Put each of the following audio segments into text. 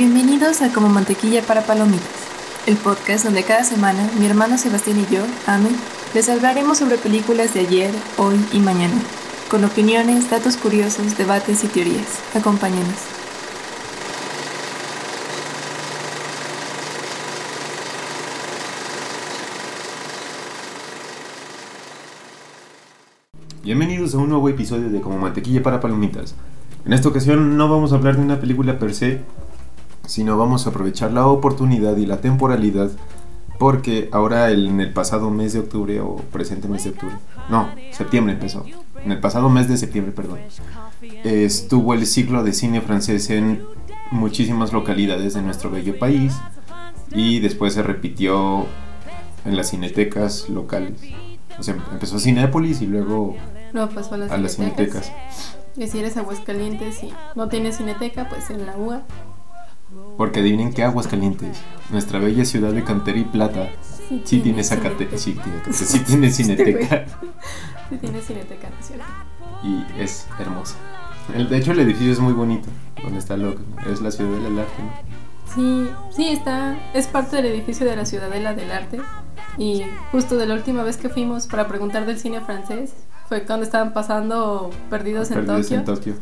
Bienvenidos a Como Mantequilla para Palomitas, el podcast donde cada semana mi hermano Sebastián y yo, Ame, les hablaremos sobre películas de ayer, hoy y mañana, con opiniones, datos curiosos, debates y teorías. Acompáñenos. Bienvenidos a un nuevo episodio de Como Mantequilla para Palomitas. En esta ocasión no vamos a hablar de una película per se, sino vamos a aprovechar la oportunidad y la temporalidad porque ahora en el pasado mes de octubre o presente mes de octubre, no, septiembre empezó, en el pasado mes de septiembre, perdón, estuvo el ciclo de cine francés en muchísimas localidades de nuestro bello país y después se repitió en las cinetecas locales. O sea, empezó Cinépolis y luego Luego pasó a las, a las cinetecas. cinetecas. Y si eres Aguascalientes y no tienes cineteca, pues en la UA. Porque adivinen que Aguascalientes, nuestra bella ciudad de cantera y plata, sí tiene zacate, sí tiene, sí tiene cineteca Sí tiene cineteca, ¿no es cierto? y es hermosa. El- de hecho el edificio es muy bonito, donde está lo es la ciudad del arte. ¿no? Sí, sí, está, es parte del edificio de la Ciudadela del Arte. Y justo de la última vez que fuimos para preguntar del cine francés, fue cuando estaban pasando Perdidos, en Tokio. en Tokio.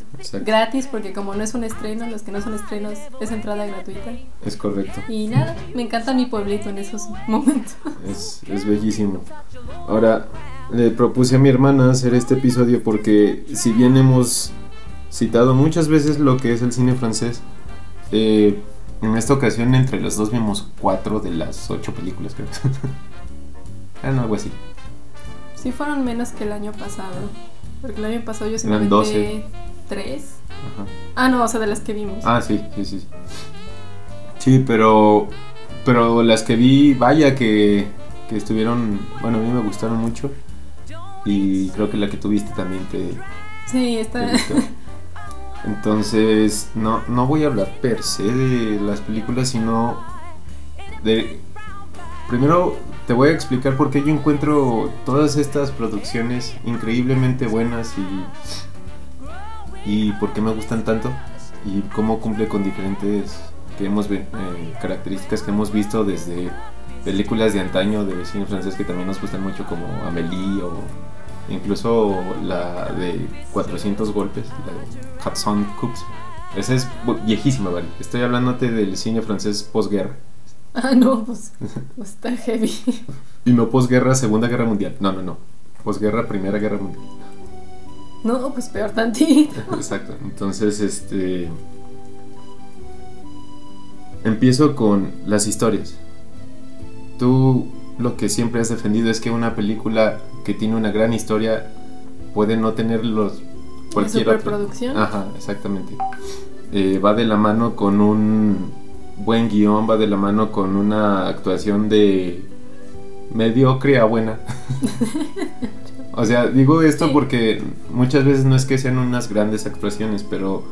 Gratis, porque como no es un estreno, los que no son estrenos es entrada gratuita. Es correcto. Y nada, me encanta mi pueblito en esos momentos. Es, es bellísimo. Ahora, le propuse a mi hermana hacer este episodio porque si bien hemos citado muchas veces lo que es el cine francés, eh, en esta ocasión entre los dos vimos cuatro de las ocho películas, creo. ah, no, algo así. Sí fueron menos que el año pasado. Porque el año pasado yo Eran simplemente tres. Ajá. Ah, no, o sea, de las que vimos. Ah, sí, sí, sí. Sí, pero, pero las que vi, vaya que, que estuvieron, bueno, a mí me gustaron mucho. Y creo que la que tuviste también te, Sí, te está. gustó. Entonces, no, no voy a hablar per se de las películas, sino de... Primero te voy a explicar por qué yo encuentro todas estas producciones increíblemente buenas y, y por qué me gustan tanto y cómo cumple con diferentes que hemos, eh, características que hemos visto desde películas de antaño de cine francés que también nos gustan mucho como Amélie o incluso la de 400 golpes, la de Hudson Cooks. Esa es viejísima, ¿vale? Estoy hablándote del cine francés posguerra. Ah, no, pues, pues está heavy. Y no posguerra, Segunda Guerra Mundial. No, no, no. Posguerra, Primera Guerra Mundial. No, pues peor tantito. Exacto. Entonces, este. Empiezo con las historias. Tú lo que siempre has defendido es que una película que tiene una gran historia puede no tener los. cualquier otra. superproducción. Ajá, exactamente. Eh, va de la mano con un buen guion, va de la mano con una actuación de mediocre a buena. o sea, digo esto Sí. porque muchas veces no es que sean unas grandes actuaciones, pero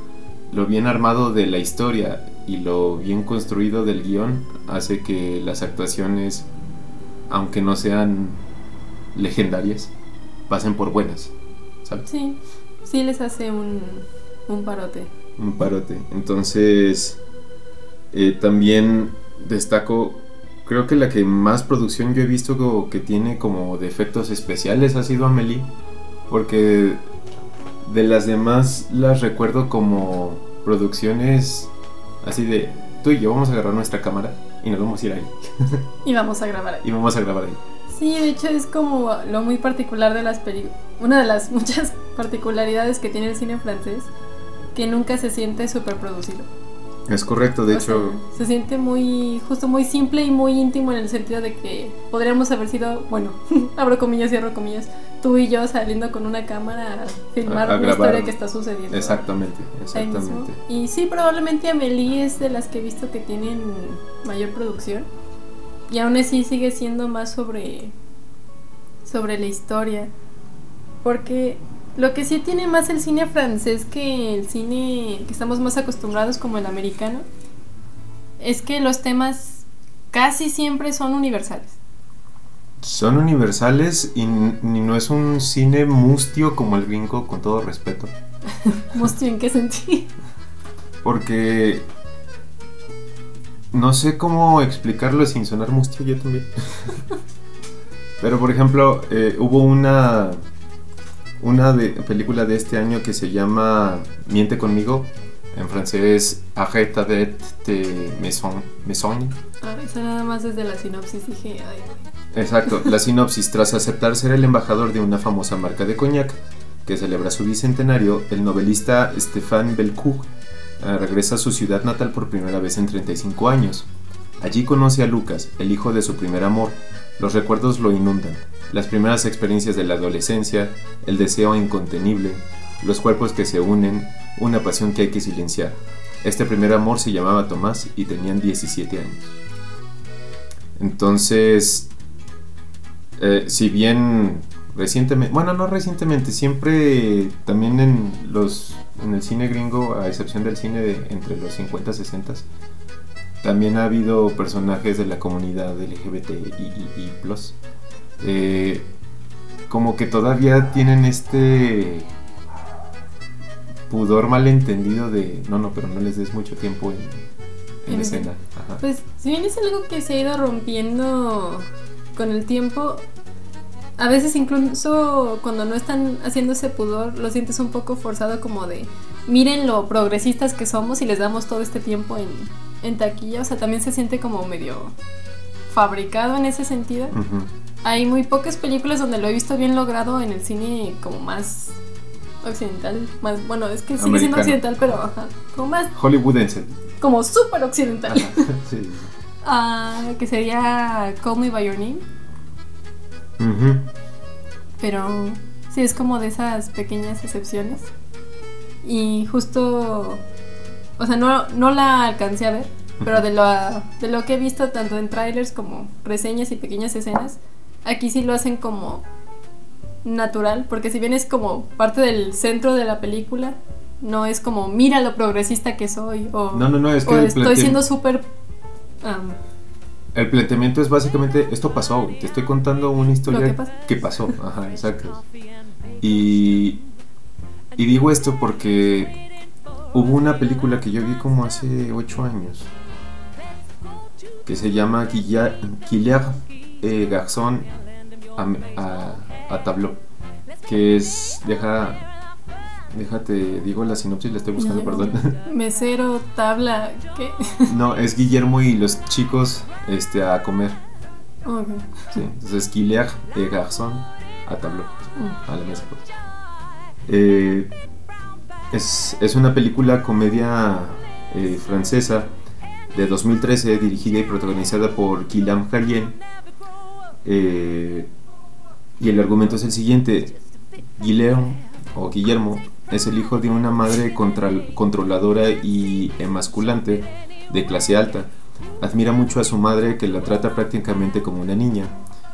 lo bien armado de la historia y lo bien construido del guion hace que las actuaciones, aunque no sean legendarias, pasen por buenas. ¿Sabes? Sí, sí les hace un, un parote. Un parote. Entonces, eh, también destaco, creo que la que más producción yo he visto que tiene como de efectos especiales ha sido Amelie, porque de las demás las recuerdo como producciones así de, tú y yo vamos a agarrar nuestra cámara y nos vamos a ir ahí Y vamos a grabar ahí. y vamos a grabar ahí. Sí, de hecho es como lo muy particular de las películas. Una de las muchas particularidades que tiene el cine francés, que nunca se siente superproducido. Es correcto, de O hecho, sea, se siente muy, justo muy simple y muy íntimo en el sentido de que podríamos haber sido, bueno, abro comillas, cierro comillas, tú y yo saliendo con una cámara a filmar A- a una grabar. historia que está sucediendo. exactamente, exactamente. Y sí, probablemente Amelie es de las que he visto que tienen mayor producción. Y aún así sigue siendo más sobre, sobre la historia. Porque lo que sí tiene más el cine francés que el cine que estamos más acostumbrados como el americano es que los temas casi siempre son universales. Son universales y, no es un cine mustio como el gringo, con todo respeto. Mustio, ¿en qué sentido? Porque no sé cómo explicarlo sin sonar mustio yo también. Pero por ejemplo, eh, hubo una una de, película de este año que se llama Miente conmigo. En francés, Arrête avec tes maison, maison. Ah, eso nada más desde la sinopsis dije, ay. Exacto, la sinopsis. Tras aceptar ser el embajador de una famosa marca de coñac que celebra su bicentenario, el novelista Stéphane Belcourt eh, regresa a su ciudad natal por primera vez en 35 años. Allí conoce a Lucas, el hijo de su primer amor. Los recuerdos lo inundan. Las primeras experiencias de la adolescencia, el deseo incontenible, los cuerpos que se unen, una pasión que hay que silenciar. Este primer amor se llamaba Tomás y tenían 17 años. Entonces, eh, si bien recientemente, bueno, no recientemente, siempre también en los en el cine gringo, a excepción del cine de entre los 50 y 60, también ha habido personajes de la comunidad LGBT y, plus. Eh, como que todavía tienen este pudor malentendido de no, no, pero no les des mucho tiempo en, en escena. Pues si bien es algo que se ha ido rompiendo con el tiempo, a veces incluso cuando no están haciendo ese pudor, lo sientes un poco forzado como de, miren lo progresistas que somos y les damos todo este tiempo en, en taquilla, o sea, también se siente como medio fabricado en ese sentido. Hay muy pocas películas donde lo he visto bien logrado en el cine como más occidental, más bueno, es que sigue siendo occidental, pero como más hollywoodense. Como súper occidental. sí. Ah, que sería Call Me by Your Name. Pero sí, es como de esas pequeñas excepciones. Y justo, o sea, no, no la alcancé a ver, pero de lo, de lo que he visto tanto en trailers como reseñas y pequeñas escenas, aquí sí lo hacen como natural, porque si bien es como parte del centro de la película, no es como mira lo progresista que soy o, no, no, no, es que estoy siendo súper el planteamiento es básicamente, esto pasó, te estoy contando una historia que pasó, ajá, exacto. Y, y digo esto porque hubo una película que yo vi como hace 8 años, que se llama Guillermo eh, Garçon a, a Tableau, que es, deja, Déjate, digo la sinopsis, la estoy buscando, perdón. Mesero, tabla, ¿qué? No, es Guillermo y los chicos este, a comer. Okay. Sí, entonces Guillermo de Garzón a tablo, mm. a la mesa. Pues. Eh, es, una película comedia eh, francesa de 2013 dirigida y protagonizada por Guillaume Carlien. Eh, y el argumento es el siguiente. Guillermo o Guillermo es el hijo de una madre controladora y emasculante de clase alta. Admira mucho a su madre que la trata prácticamente como una niña.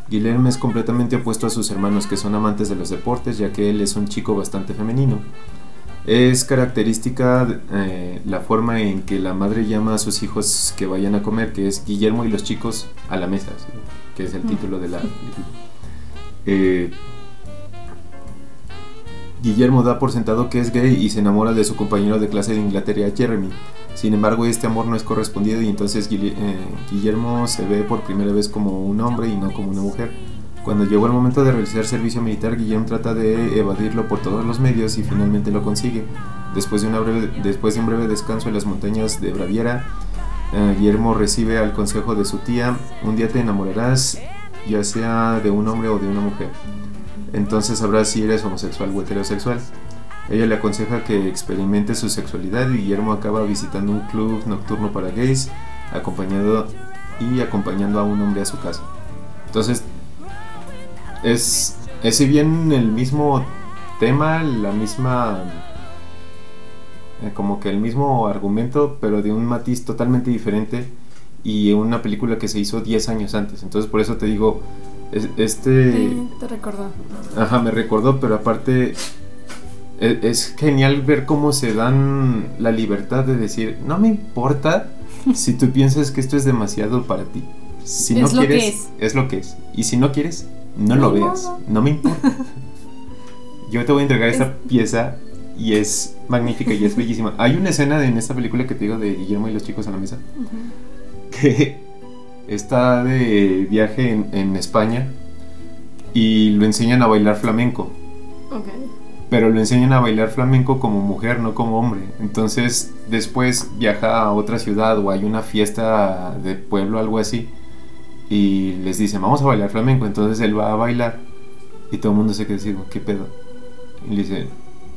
Guillermo es completamente opuesto a sus hermanos que son amantes de los deportes ya que él es un chico bastante femenino. Es característica eh, la forma en que la madre llama a sus hijos que vayan a comer, que es Guillermo y los chicos a la mesa, que es el título de la eh, Guillermo da por sentado que es gay y se enamora de su compañero de clase de Inglaterra, Jeremy. Sin embargo, este amor no es correspondido y entonces eh, Guillermo se ve por primera vez como un hombre y no como una mujer. Cuando llegó el momento de realizar servicio militar, Guillermo trata de evadirlo por todos los medios y finalmente lo consigue. Después de, una breve, después de un breve descanso en las montañas de Braviera, eh, Guillermo recibe al consejo de su tía, un día te enamorarás ya sea de un hombre o de una mujer entonces sabrás si eres homosexual o heterosexual. Ella le aconseja que experimente su sexualidad y Guillermo acaba visitando un club nocturno para gays acompañado y acompañando a un hombre a su casa. Entonces, es, es si bien el mismo tema, la misma... Eh, como que el mismo argumento, pero de un matiz totalmente diferente y una película que se hizo 10 años antes. Entonces por eso te digo, este... Sí, te recordó. Ajá, me recordó, pero aparte e, es, genial ver cómo se dan la libertad de decir, no me importa si tú piensas que esto es demasiado para ti. Si no quieres, es. es. lo que es. Y si no quieres, no, lo veas. No me importa. Yo te voy a entregar esta pieza y es magnífica y es bellísima. Hay una escena en esta película que te digo de Guillermo y los chicos a la mesa que está de viaje en, en España y lo enseñan a bailar flamenco. Ok. Pero lo enseñan a bailar flamenco como mujer, no como hombre. Entonces después viaja a otra ciudad o hay una fiesta de pueblo, algo así. Y les dicen, vamos a bailar flamenco. Entonces él va a bailar y todo el mundo se queda así, ¿qué pedo? Y le dice,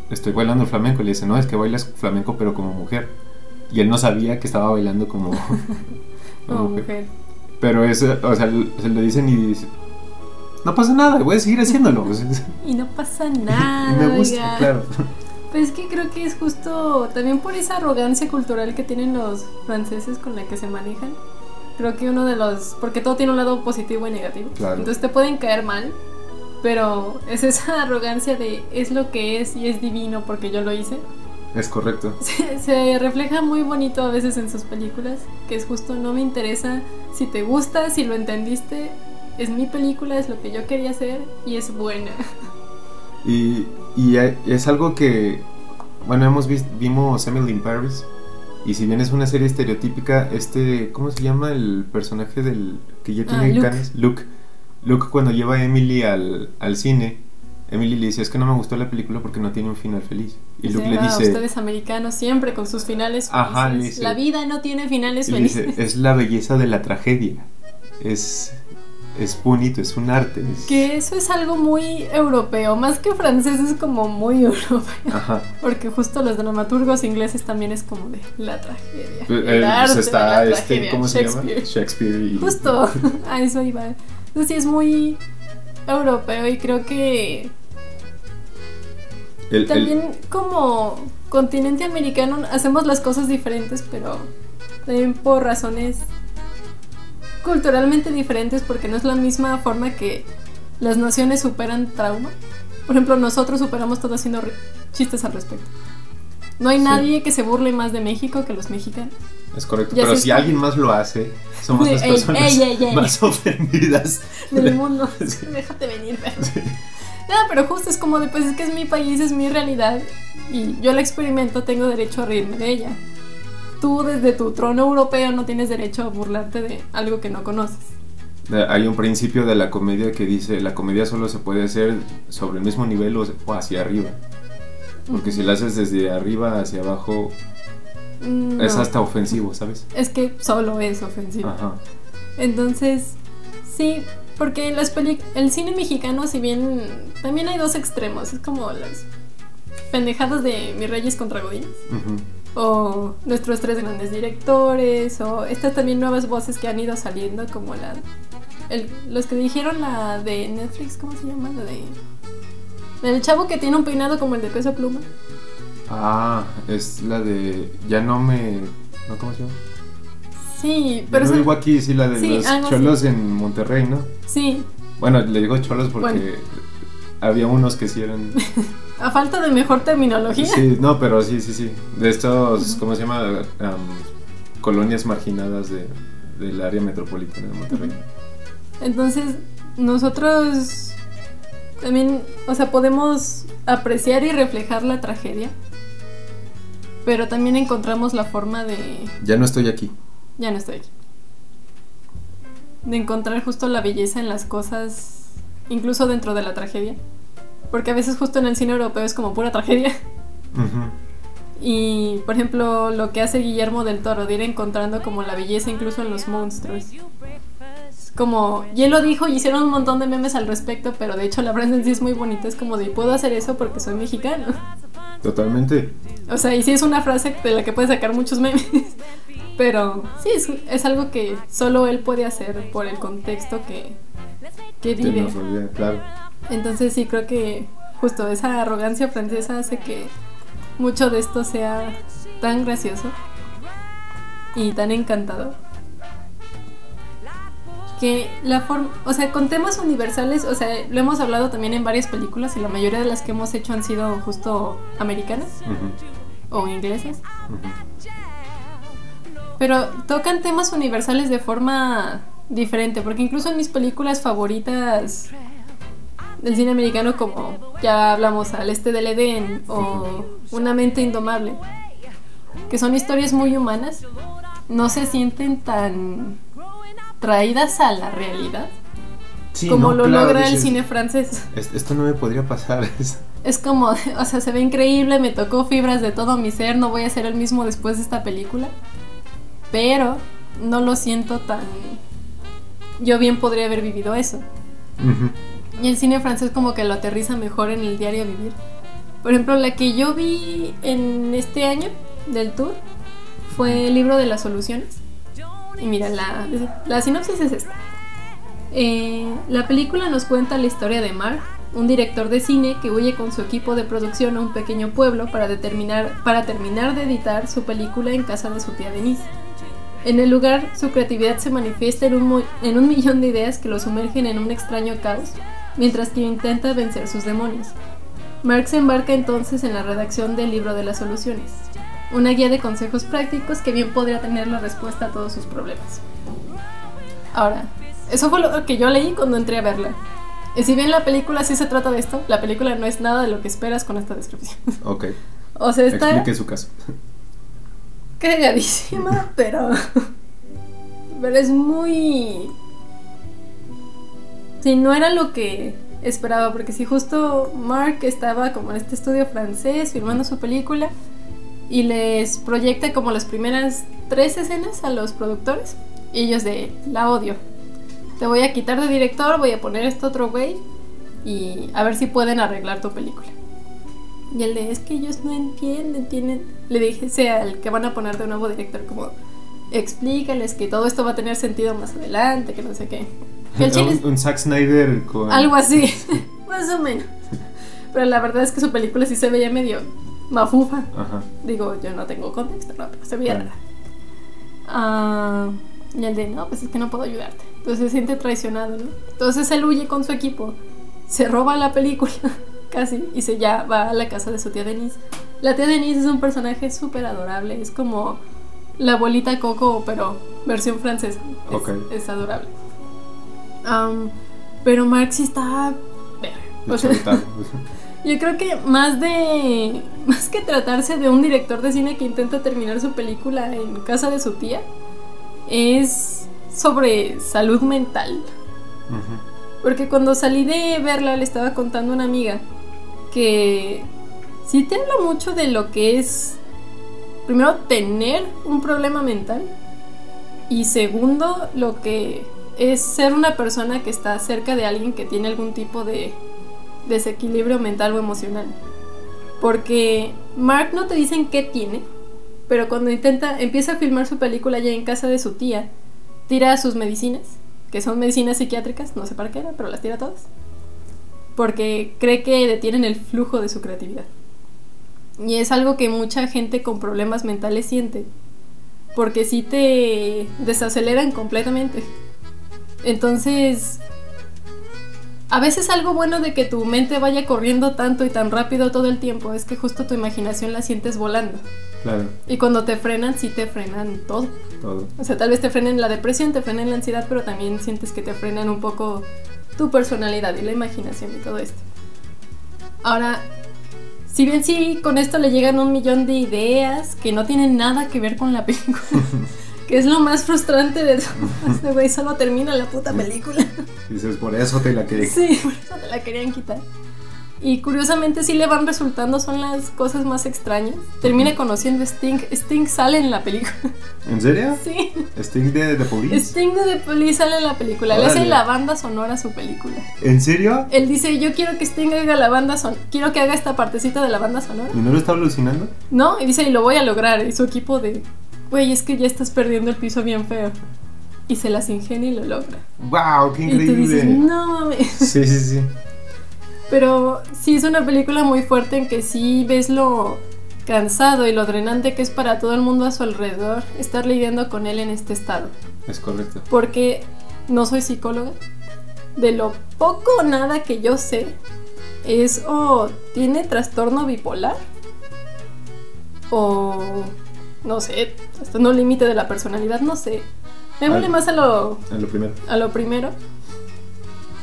estoy bailando flamenco. Y le dice, no, es que bailas flamenco pero como mujer. Y él no sabía que estaba bailando como, Como mujer. Pero eso, o sea, se lo dicen y dice, no pasa nada, voy a seguir haciéndolo. Y no pasa y nada. me gusta, oiga. claro. Pues es que creo que es justo también por esa arrogancia cultural que tienen los franceses con la que se manejan. Creo que uno de los. Porque todo tiene un lado positivo y negativo. Claro. Entonces te pueden caer mal, pero es esa arrogancia de es lo que es y es divino porque yo lo hice. Es correcto. Se, se refleja muy bonito a veces en sus películas, que es justo no me interesa si te gusta, si lo entendiste. Es mi película, es lo que yo quería hacer y es buena. Y, y es algo que, bueno, hemos visto, vimos Emily in Paris. Y si bien es una serie estereotípica, este, ¿cómo se llama el personaje del que ya Ah, tiene Luke. canas? Luke. Luke cuando lleva a Emily al, al cine, Emily le dice, es que no me gustó la película porque no tiene un final feliz. Y Luke le "Ah, dice, ustedes americanos siempre con sus finales felices. Ajá, dice- La vida no tiene finales dice, felices. es la belleza de la tragedia. Es, es bonito, es un arte. es- Que eso es algo muy europeo, más que francés es como muy europeo. Ajá. Porque justo los dramaturgos ingleses también es como de la tragedia. Pues, el eh, arte pues de está la este, tragedia, ¿cómo se llama? Shakespeare. Y... Justo, a eso iba. Entonces sí es muy europeo y creo que El- el- también como continente americano hacemos las cosas diferentes, pero también por razones culturalmente diferentes porque no es la misma forma que las naciones superan trauma. Por ejemplo, nosotros superamos todo haciendo chistes al respecto. No hay Sí. nadie que se burle más de México que los mexicanos. Es correcto, Ya pero si alguien más lo hace, somos las personas ey, ey, ey. más ofendidas. del mundo. Sí. Déjate venir, perro. No, pero justo es como de, pues es que es mi país, es mi realidad y yo la experimento, tengo derecho a reírme de ella. Tú desde tu trono europeo no tienes derecho a burlarte de algo que no conoces. Eh, Hay un principio de la comedia que dice, la comedia solo se puede hacer sobre el mismo nivel o hacia arriba. Porque si la haces desde arriba hacia abajo, Mm, es no. hasta ofensivo, ¿sabes? Es que solo es ofensivo. Ajá. Entonces, sí, porque las peli el cine mexicano, si bien también hay dos extremos, es como las pendejadas de Mis Reyes contra Godines. Ujú. O nuestros tres grandes directores, o estas también nuevas voces que han ido saliendo, como la. el- los que dijeron la de Netflix, ¿cómo se llama? La de. del chavo que tiene un peinado como el de peso pluma. Ah, es la de... Ya no me... ¿no? ¿Cómo se llama? Sí, Pero no digo aquí, sí, la de Sí, los así. cholos en Monterrey, ¿no? Sí, Bueno, le digo cholos porque Bueno. había unos que sí eran... a falta de mejor terminología. Sí, no, pero sí, sí, sí. De estos, ¿cómo se llama? Am, colonias marginadas de, del área metropolitana de Monterrey. Entonces, nosotros también, o sea, podemos apreciar y reflejar la tragedia, pero también encontramos la forma de Ya no estoy aquí. Ya no estoy aquí. De encontrar justo la belleza en las cosas, incluso dentro de la tragedia. Porque a veces justo en el cine europeo es como pura tragedia. Ujú. Y, por ejemplo, lo que hace Guillermo del Toro, de ir encontrando como la belleza incluso en los monstruos. Es como, y él lo dijo y hicieron un montón de memes al respecto, pero de hecho la frase en sí es muy bonita. Es como de, puedo hacer eso porque soy mexicano. Totalmente. O sea, y sí es una frase de la que puedes sacar muchos memes. Pero sí, es, es algo que solo él puede hacer por el contexto que, que Que vive. nos rodea, claro. Entonces sí creo que justo esa arrogancia francesa hace que mucho de esto sea tan gracioso y tan encantador. Que la forma, o sea, con temas universales, o sea, lo hemos hablado también en varias películas y la mayoría de las que hemos hecho han sido justo americanas o inglesas. Pero tocan temas universales de forma diferente, porque incluso en mis películas favoritas del cine americano, como ya hablamos Al Este del Edén o Una mente indomable, que son historias muy humanas, no se sienten tan traídas a la realidad Sí, como no, lo claro, logra el cine francés. "Es- Esto no me podría pasar. es- como, o sea, se ve increíble, me tocó fibras de todo mi ser, no voy a ser el mismo después de esta película. Pero no lo siento tan... Yo bien podría haber vivido eso. Ujú. Y el cine francés como que lo aterriza mejor en el diario vivir. Por ejemplo, la que yo vi en este año del tour fue el libro de las soluciones. Y mira, la, la sinopsis es esta. Eh, la película nos cuenta la historia de Mark, un director de cine que huye con su equipo de producción a un pequeño pueblo para, determinar, para terminar de editar su película en casa de su tía Denise. En el lugar, su creatividad se manifiesta en un, en un millón de ideas que lo sumergen en un extraño caos, mientras que intenta vencer sus demonios. Mark se embarca entonces en la redacción del libro de las soluciones, una guía de consejos prácticos que bien podría tener la respuesta a todos sus problemas. Ahora, eso fue lo que yo leí cuando entré a verla. Y si bien la película sí se trata de esto, la película no es nada de lo que esperas con esta descripción. Ok, O sea, está explique su caso. cagadísima, pero. Pero es muy. Sí, no era lo que esperaba, porque si justo Mark estaba como en este estudio francés filmando su película y les proyecta como las primeras tres escenas a los productores, y ellos de la odio. Te voy a quitar de director, voy a poner este otro güey y a ver si pueden arreglar tu película. Y el de es que ellos no entienden, tienen. Le dije sea al que van a poner de nuevo director, como explícales que todo esto va a tener sentido más adelante, que no sé qué. Un, un Zack Snyder con... algo así, más o menos. Pero la verdad es que su película sí se veía medio mafufa. Ajá. Digo, yo no tengo contexto, no, pero se veía rara. Ah, y el de, no, pues es que no puedo ayudarte. Entonces se siente traicionado, ¿no? Entonces él huye con su equipo, se roba la película, casi, y se ya va a la casa de su tía Denise. La tía Denise es un personaje súper adorable, es como la abuelita Coco, pero versión francesa. Es, Ok. es adorable. Pero Mark sí está... O sea, yo creo que más de. Más que tratarse de un director de cine que intenta terminar su película en casa de su tía, es sobre salud mental. Porque cuando salí de verla, le estaba contando a una amiga que sí te habla mucho de lo que es, primero, tener un problema mental y segundo, lo que es ser una persona que está cerca de alguien que tiene algún tipo de desequilibrio mental o emocional. Porque Mark no te dicen qué tiene, pero cuando intenta, empieza a filmar su película ya en casa de su tía, tira sus medicinas, que son medicinas psiquiátricas, no sé para qué era, pero las tira todas. Porque cree que detienen el flujo de su creatividad. Y es algo que mucha gente con problemas mentales siente. Porque sí te desaceleran completamente. Entonces, a veces algo bueno de que tu mente vaya corriendo tanto y tan rápido todo el tiempo es que justo tu imaginación la sientes volando. Claro, Y cuando te frenan, sí te frenan todo. todo. O sea, tal vez te frenen la depresión, te frenen la ansiedad, pero también sientes que te frenan un poco tu personalidad y la imaginación y todo esto. Ahora, si bien sí, con esto le llegan un millón de ideas que no tienen nada que ver con la película, que es lo más frustrante de todo. Este güey solo termina la puta película. Dices, por eso te la quería. Sí, por eso te la querían quitar. Y curiosamente sí le van resultando, son las cosas más extrañas. Termina conociendo a Sting. Sting sale en la película. ¿En serio? Sí. ¿Sting de The Police? Sting de The Police sale en la película. Le hace la banda sonora a su película. ¿En serio? Él dice, yo quiero que Sting haga la banda sonora. Quiero que haga esta partecita de la banda sonora. ¿Y no lo está alucinando? No, y dice, y lo voy a lograr. Y su equipo de, güey, es que ya estás perdiendo el piso bien feo. Y se las ingenia y lo logra. ¡Wow! ¡Qué Y tú increíble! dices, no mames. Sí, sí, sí. Pero sí es una película muy fuerte en que sí ves lo cansado y lo drenante que es para todo el mundo a su alrededor estar lidiando con él en este estado. Es correcto. Porque no soy psicóloga. De lo poco o nada que yo sé es o tiene trastorno bipolar o no sé, hasta no límite de la personalidad, no sé. Me huele Al- más a lo En lo primero. a lo primero.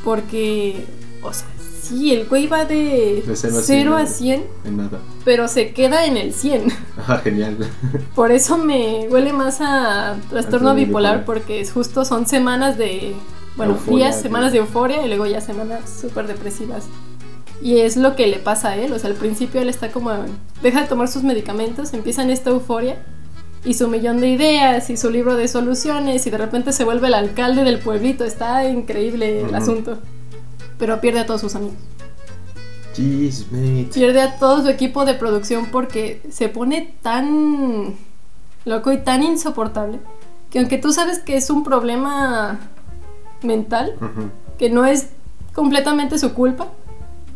Porque, o sea, Sí, el güey va de, De cero a 0 a cien. 100, En nada. pero se queda en el 100. Ah, genial. Por eso me huele más a trastorno bipolar, bipolar. porque es justo son semanas de, bueno, Euforia, días, semanas de euforia y luego ya semanas súper depresivas. Y es lo que le pasa a él, o sea, al principio él está como, deja de tomar sus medicamentos, empieza en esta euforia y su millón de ideas y su libro de soluciones y de repente se vuelve el alcalde del pueblito, está increíble el asunto. Pero pierde a todos sus amigos. Jeez, mate. pierde a todo su equipo de producción porque se pone tan loco y tan insoportable que aunque tú sabes que es un problema mental, que no es completamente su culpa,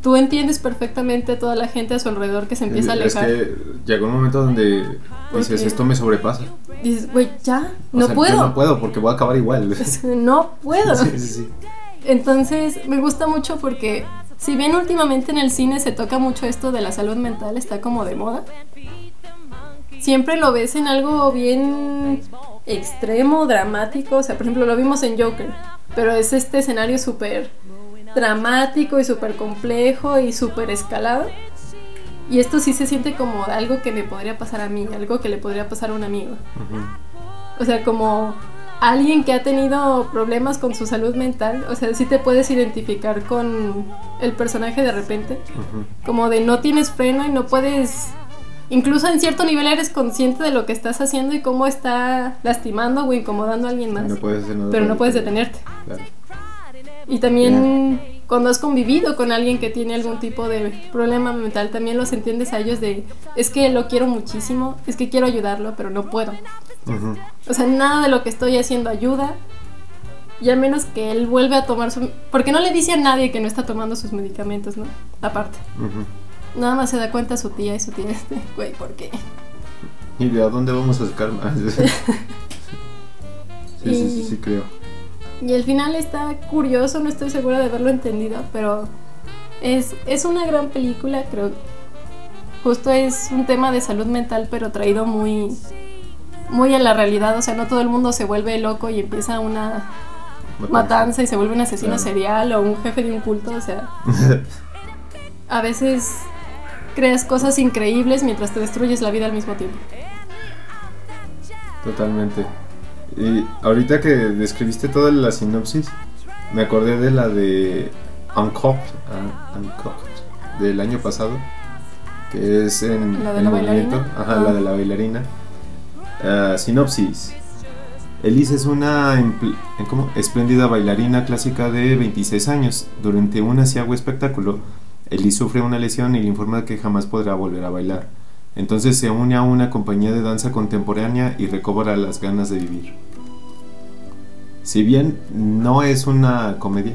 tú entiendes perfectamente a toda la gente a su alrededor que se empieza a Es alejar. que llegó un momento donde dices, esto me sobrepasa. Dices, güey, ya, O no sea, puedo. yo no puedo porque voy a acabar igual. no puedo. Sí, sí, sí. Entonces, me gusta mucho porque si bien últimamente en el cine se toca mucho esto de la salud mental, está como de moda, siempre lo ves en algo bien extremo, dramático. O sea, por ejemplo, lo vimos en Joker, pero es este escenario súper dramático y súper complejo y súper escalado. Y esto sí se siente como algo que me podría pasar a mí, algo que le podría pasar a un amigo. O sea, como alguien que ha tenido problemas con su salud mental, o sea, sí te puedes identificar con el personaje de repente, como de no tienes freno y no puedes, incluso en cierto nivel eres consciente de lo que estás haciendo y cómo está lastimando o incomodando a alguien más, No puedes pero no puedes detener. detenerte. Claro. Y también cuando has convivido con alguien que tiene algún tipo de problema mental, también los entiendes a ellos de, es que lo quiero muchísimo, es que quiero ayudarlo, pero no puedo. O sea, nada de lo que estoy haciendo ayuda. Y a menos que él vuelve a tomar su... Porque no le dice a nadie que no está tomando sus medicamentos, ¿no? Aparte. Nada más se da cuenta su tía y su tía, este, güey, ¿por qué? ¿Y de a dónde vamos a sacar más? sí, sí, sí, sí, creo. Y el final está curioso, no estoy segura de haberlo entendido, pero es, es una gran película, creo. Justo es un tema de salud mental, pero traído muy, muy a la realidad. O sea, no todo el mundo se vuelve loco y empieza una matanza y se vuelve un asesino Claro. serial o un jefe de un culto. O sea, a veces creas cosas increíbles mientras te destruyes la vida al mismo tiempo. Totalmente. Y ahorita que describiste toda la sinopsis, me acordé de la de Uncooked, ah, Uncooked, del año pasado, que es en, ¿La de en la movimiento. bailarina? Ajá, Ah. la de la bailarina. Ah, sinopsis. Elise es una eh, ¿cómo? espléndida bailarina clásica de 26 años. Durante un asiago espectáculo, Elise sufre una lesión y le informa que jamás podrá volver a bailar. Entonces se une a una compañía de danza contemporánea y recobra las ganas de vivir. Si bien no es una comedia,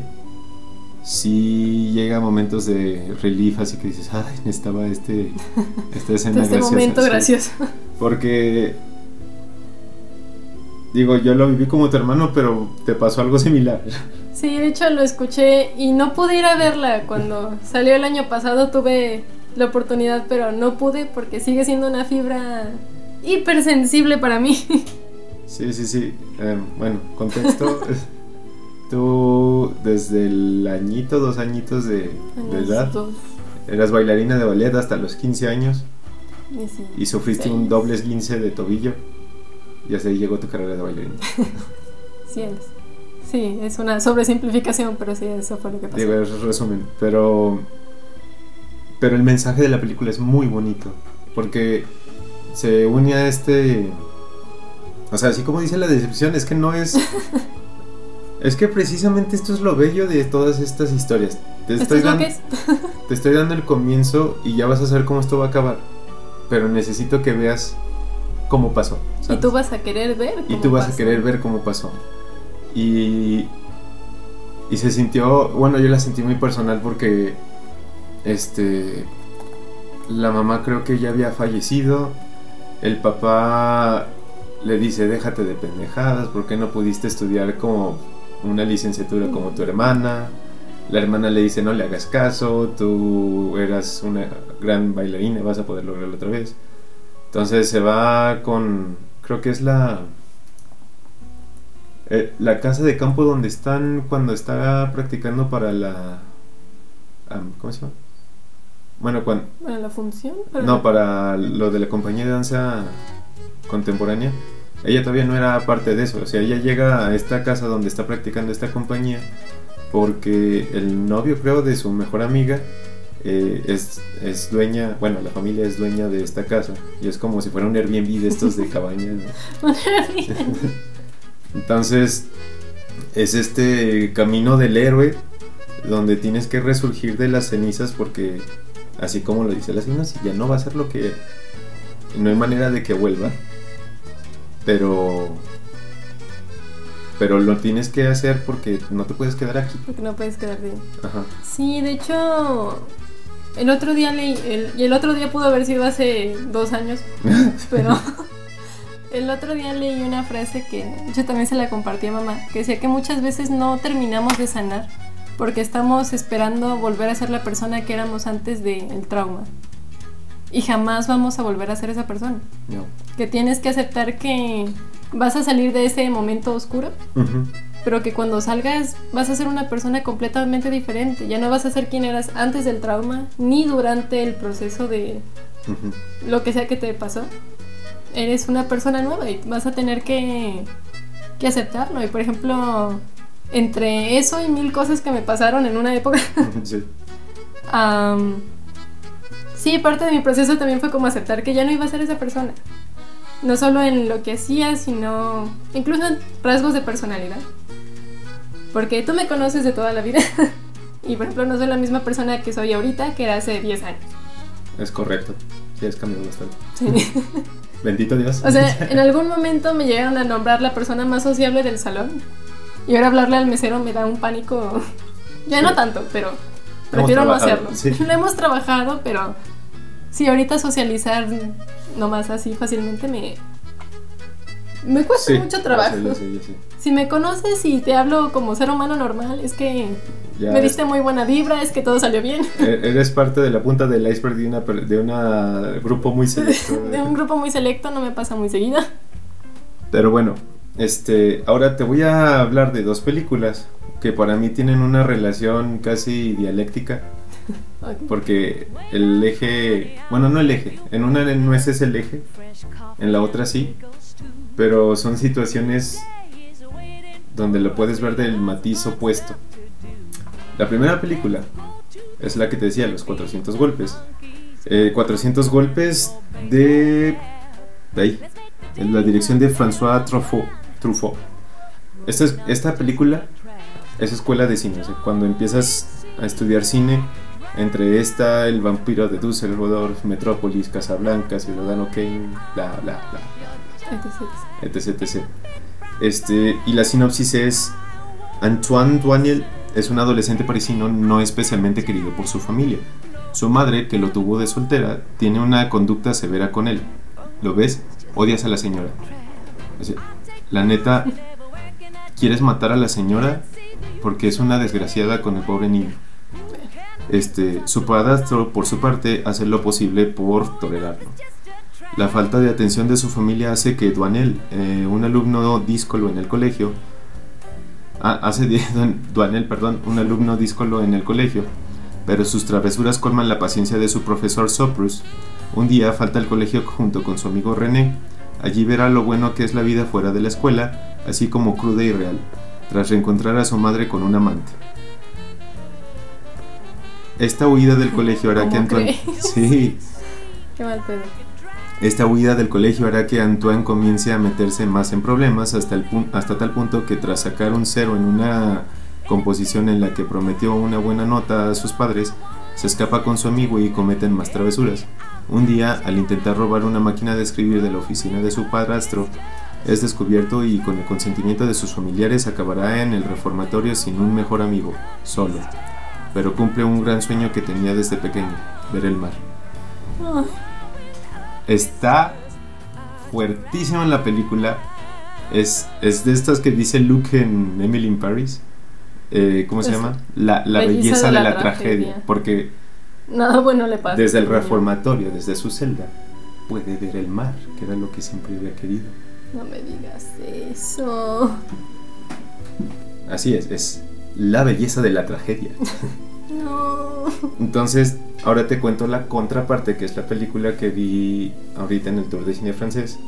sí llega momentos de relief, así que dices, ay, necesitaba este, esta escena este graciosa", momento sí. gracioso. Porque, digo, yo lo viví como tu hermano, pero te pasó algo similar. Sí, de hecho lo escuché y no pude ir a verla cuando salió el año pasado. Tuve la oportunidad, pero no pude porque sigue siendo una fibra hipersensible para mí. Sí, sí, sí. Eh, bueno, contexto. Tú, desde el añito, dos añitos de, de edad, Dos, eras bailarina de ballet hasta los 15 años dieciséis. y sufriste un doble esguince de tobillo. Y hasta ahí llegó tu carrera de bailarina. Sí, es una sobresimplificación, pero sí, eso fue lo que pasó. Digo, es resumen. Pero. Pero el mensaje de la película es muy bonito. Porque se une a este. O sea, así como dice la descripción, es que no es. es que precisamente esto es lo bello de todas estas historias. Te ¿Esto estoy, es lo dan- que es? te estoy dando el comienzo y ya vas a saber cómo esto va a acabar. Pero necesito que veas cómo pasó. y ¿sabes? tú vas a querer ver. Y cómo tú vas a querer ver cómo pasó. Y, y se sintió, bueno, yo la sentí muy personal porque, este, la mamá creo que ya había fallecido, el papá le dice, déjate de pendejadas, ¿por qué no pudiste estudiar como una licenciatura como tu hermana? La hermana le dice, no le hagas caso, tú eras una gran bailarina, vas a poder lograrlo otra vez. Entonces se va con, creo que es la eh, la casa de campo donde están cuando está practicando para la ¿cómo se llama? Bueno, cuando, Bueno, la función. no, para lo de la compañía de danza contemporánea, ella todavía no era parte de eso. O sea, ella llega a esta casa donde está practicando esta compañía porque el novio, creo, de su mejor amiga eh, es, es dueña, bueno, la familia es dueña de esta casa y es como si fuera un Airbnb de estos de cabañas. ¿no? Entonces, es este camino del héroe donde tienes que resurgir de las cenizas porque, así como lo dice la sinopsis, ya no va a ser lo que... No hay manera de que vuelva, pero... Pero lo tienes que hacer porque no te puedes quedar aquí. Porque no puedes quedarte ahí. Ajá. Sí, de hecho, el otro día leí, el- y el otro día pudo haber sido hace dos años, pero el otro día leí una frase que yo también se la compartí a mamá, que decía que muchas veces no terminamos de sanar porque estamos esperando volver a ser la persona que éramos antes del trauma. Y jamás vamos a volver a ser esa persona. No. Que tienes que aceptar que vas a salir de ese momento oscuro Ujú. pero que cuando salgas vas a ser una persona completamente diferente. Ya no vas a ser quien eras antes del trauma, ni durante el proceso de Ujú. lo que sea que te pasó. Eres una persona nueva y vas a tener que, que aceptarlo. Y por ejemplo, entre eso y mil cosas que me pasaron en una época, Sí. am, sí, parte de mi proceso también fue como aceptar que ya no iba a ser esa persona. No solo en lo que hacía, sino incluso en rasgos de personalidad. Porque tú me conoces de toda la vida. y por ejemplo, no soy la misma persona que soy ahorita que era hace 10 años. Es correcto. Sí, has cambiado bastante. Sí. Bendito Dios. O sea, en algún momento me llegaron a nombrar la persona más sociable del salón. Y ahora hablarle al mesero me da un pánico. Ya no Sí. tanto, pero prefiero no hacerlo. sí. Lo hemos trabajado, pero sí, ahorita socializar nomás así fácilmente me. Me cuesta Sí, mucho trabajo. yo sé, yo sé, yo sé. Si me conoces y te hablo como ser humano normal, es que Ya me es- diste muy buena vibra, es que todo salió bien. E- Eres parte de la punta del iceberg de per- de una grupo muy selecto. De un grupo muy selecto, no me pasa muy seguido. Pero bueno, este, ahora te voy a hablar de dos películas que para mí tienen una relación casi dialéctica, porque el eje, bueno, no el eje, en una no ese es el eje, en la otra sí, pero son situaciones donde lo puedes ver del matiz opuesto. La primera película es la que te decía, los 400 golpes. Eh, 400 golpes de... de ahí, en la dirección de François Truffaut. Truffaut. Esta, es- esta película es escuela de cine. o sea, cuando empiezas a estudiar cine, entre esta, El vampiro de Düsseldorf, Metrópolis, Casablanca, Ciudadano Kane, bla, bla, bla, bla, etc, etc. Este, y la sinopsis es Antoine Duaniel es un adolescente parisino no especialmente querido por su familia. Su madre, que lo tuvo de soltera, tiene una conducta severa con él. ¿Lo ves? Odias a la señora. O sea, la neta, quieres matar a la señora porque es una desgraciada con el pobre niño. Este, su padrastro, por su parte, hace lo posible por tolerarlo. La falta de atención de su familia hace que Duanel, eh, un alumno díscolo en el colegio, ah, hace Duanel, perdón, un alumno díscolo en el colegio, pero sus travesuras colman la paciencia de su profesor Soprus. Un día falta al colegio junto con su amigo René. Allí verá lo bueno que es la vida fuera de la escuela, así como cruda y real, tras reencontrar a su madre con un amante. Esta huida del colegio hará que ¿Cómo Antoine... crees? Sí, qué mal pedo. esta huida del colegio hará que Antoine comience a meterse más en problemas hasta, el pun- hasta tal punto que tras sacar un cero en una composición en la que prometió una buena nota a sus padres, se escapa con su amigo y cometen más travesuras. Un día, al intentar robar una máquina de escribir de la oficina de su padrastro, es descubierto y con el consentimiento de sus familiares acabará en el reformatorio sin un mejor amigo, solo. Pero cumple un gran sueño que tenía desde pequeño, ver el mar. Ay, Está fuertísimo en la película. Es, es de estas que dice Luke en Emily in Paris. Eh, ¿Cómo se llama? La, la belleza, de la, tragedia. Porque nada bueno le pasa. desde el niño. reformatorio, desde su celda, puede ver el mar, que era lo que siempre había querido. No me digas eso. Así es, es la belleza de la tragedia. No. Entonces, ahora te cuento la contraparte, que es la película que vi ahorita en el Tour de Cine francés,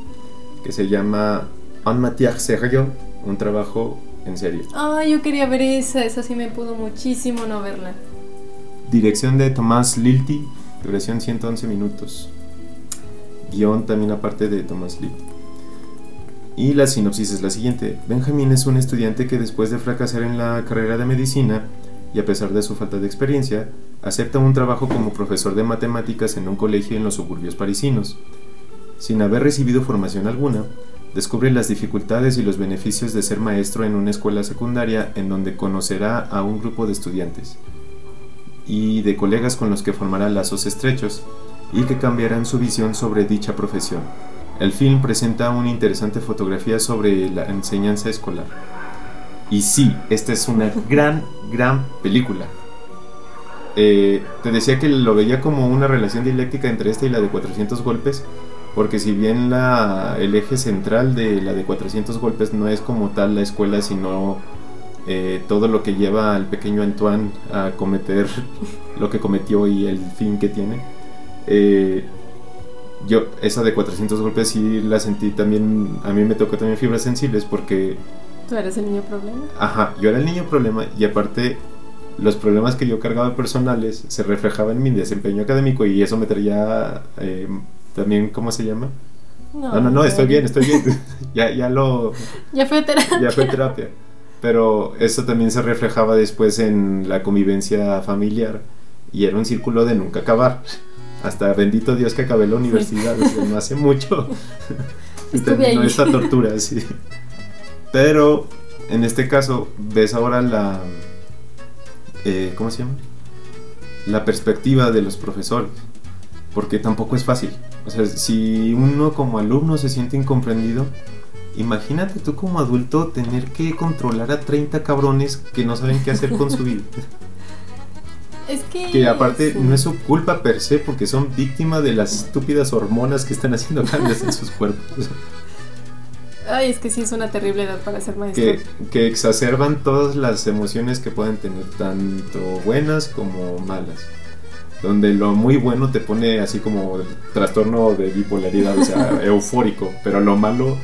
que se llama Un matière sérieux, un trabajo en serio. Ay, yo quería ver esa, esa sí me pudo muchísimo no verla. Dirección de Tomás Lilti, duración 111 minutos. Guión también aparte de Tomás Lilti. Y la sinopsis es la siguiente. Benjamín es un estudiante que después de fracasar en la carrera de medicina y a pesar de su falta de experiencia, acepta un trabajo como profesor de matemáticas en un colegio en los suburbios parisinos. Sin haber recibido formación alguna, descubre las dificultades y los beneficios de ser maestro en una escuela secundaria en donde conocerá a un grupo de estudiantes y de colegas con los que formará lazos estrechos y que cambiarán su visión sobre dicha profesión. El film presenta una interesante fotografía sobre la enseñanza escolar. Y sí, esta es una gran, gran película. Eh, te decía que lo veía como una relación dialéctica entre esta y la de 400 golpes, porque si bien la, el eje central de la de 400 golpes no es como tal la escuela, sino eh, todo lo que lleva al pequeño Antoine a cometer lo que cometió y el fin que tiene. Eh, yo esa de 400 golpes sí la sentí también, a mí me tocó también fibras sensibles porque... ¿Tú eres el niño problema? Ajá, yo era el niño problema y aparte los problemas que yo cargaba personales se reflejaban en mi desempeño académico y eso me traía eh, también, ¿cómo se llama? No, no, no, estoy bien, estoy bien. ya, ya lo... Ya fue terapia. Ya fue terapia. Pero eso también se reflejaba después en la convivencia familiar y era un círculo de nunca acabar. Hasta bendito Dios que acabé la universidad, no hace mucho. Estuve ahí. esta tortura, sí. Pero en este caso ves ahora la... Eh, ¿Cómo se llama? La perspectiva de los profesores. Porque tampoco es fácil. O sea, si uno como alumno se siente incomprendido, imagínate tú como adulto tener que controlar a 30 cabrones que no saben qué hacer con su vida. Es que... Que aparte no es su culpa per se porque son víctimas de las estúpidas hormonas que están haciendo cambios en sus cuerpos. Ay, es que sí es una terrible edad para ser maestro. Que, que exacerban todas las emociones que pueden tener, tanto buenas como malas donde lo muy bueno te pone así como trastorno de bipolaridad, o sea, eufórico, pero lo malo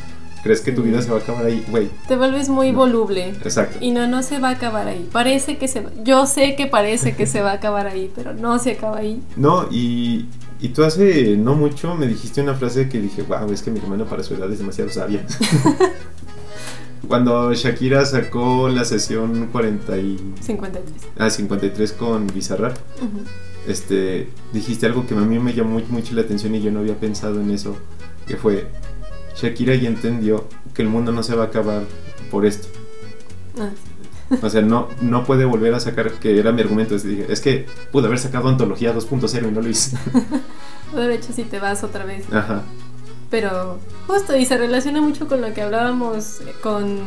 crees que tu vida se va a acabar ahí, güey. Te vuelves muy voluble. Exacto. Y no, no se va a acabar ahí. Parece que se va. Yo sé que parece que se va a acabar ahí, pero no se acaba ahí. No, y, y tú hace no mucho me dijiste una frase que dije, wow, es que mi hermano para su edad es demasiado sabia. Cuando Shakira sacó la sesión 40 y... 53. Ah, 53 con Bizarrap. Este, dijiste algo que a mí me llamó mucho la atención y yo no había pensado en eso, que fue, Shakira ya entendió que el mundo no se va a acabar por esto. Ah. O sea, no, no puede volver a sacar, que era mi argumento, es, dije, es que pudo haber sacado Antología 2.0 y no lo hizo. de hecho, si te vas otra vez. Ajá. Pero justo, y se relaciona mucho con lo que hablábamos con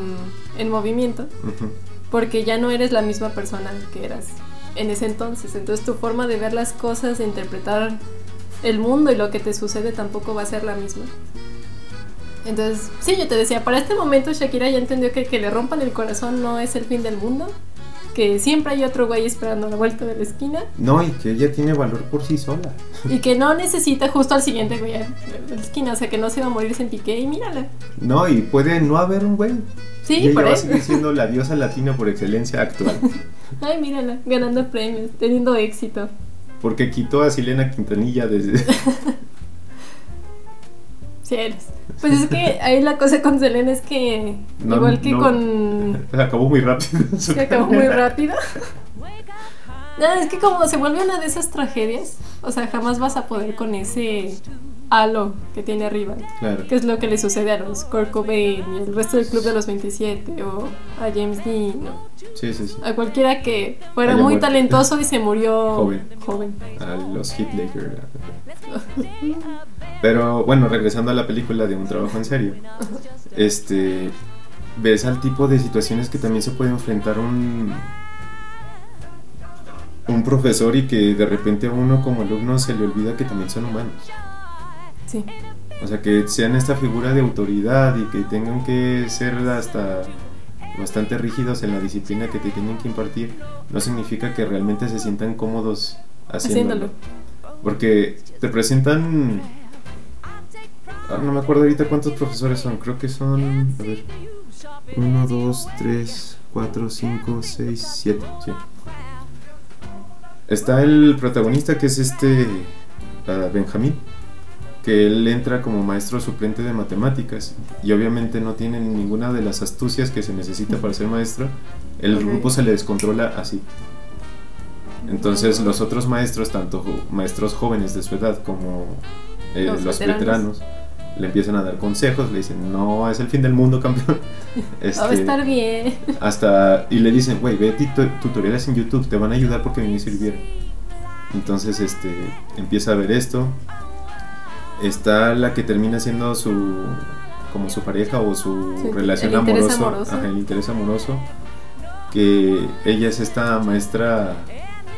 En Movimiento, porque ya no eres la misma persona que eras en ese entonces. Entonces tu forma de ver las cosas, de interpretar el mundo y lo que te sucede tampoco va a ser la misma. Entonces, sí, yo te decía, para este momento Shakira ya entendió que que le rompan el corazón no es el fin del mundo, que siempre hay otro güey esperando a la vuelta de la esquina No, y que ella tiene valor por sí sola. y que no necesita justo al siguiente güey de la esquina, o sea, que no se va a morir sin piqué y mírala. No, y puede no haber un güey. Sí, y ella por va a seguir siendo la diosa latina por excelencia actual. Ay, mírala, ganando premios, teniendo éxito. Porque quitó a Silena Quintanilla desde... Eres. Pues es que ahí la cosa con Selena es que No, igual que no. con Acabó muy rápido. se acabó muy rápido. No, es que como se vuelve una de esas tragedias, o sea, jamás vas a poder con ese halo que tiene arriba, Claro. que es lo que le sucede a los Kurt Cobain y el resto del club de los 27 o a James Dean o Sí, sí, sí. a cualquiera que fuera Haya muy muerto. talentoso y se murió Joven. joven. A los Hitler. Pero bueno, regresando a la película de Un trabajo en serio. Este. Ves al tipo de situaciones que también se puede enfrentar un. Un profesor y que de repente a uno como alumno se le olvida que también son humanos. Sí. O sea, que sean esta figura de autoridad y que tengan que ser hasta bastante rígidos en la disciplina que te tienen que impartir, no significa que realmente se sientan cómodos haciéndolo. Porque te presentan... Ah, no me acuerdo ahorita cuántos profesores son, creo que son... A ver. 1, 2, 3, 4, 5, 6, 7. Sí. Está el protagonista que es este uh, Benjamín, que él entra como maestro suplente de matemáticas y obviamente no tiene ninguna de las astucias que se necesita para ser maestro. El grupo se le descontrola así. Entonces los otros maestros, tanto maestros jóvenes de su edad como eh, los, veteranos. le empiezan a dar consejos, le dicen, no, es el fin del mundo, campeón. Este, Va a estar bien. Hasta, y le dicen, güey, ve tutoriales en YouTube, te van a ayudar porque a mí me sirvieron. Entonces, este, empieza a ver esto. Está la que termina siendo su, como su pareja o su relación amorosa, el interés amoroso. Que ella es esta maestra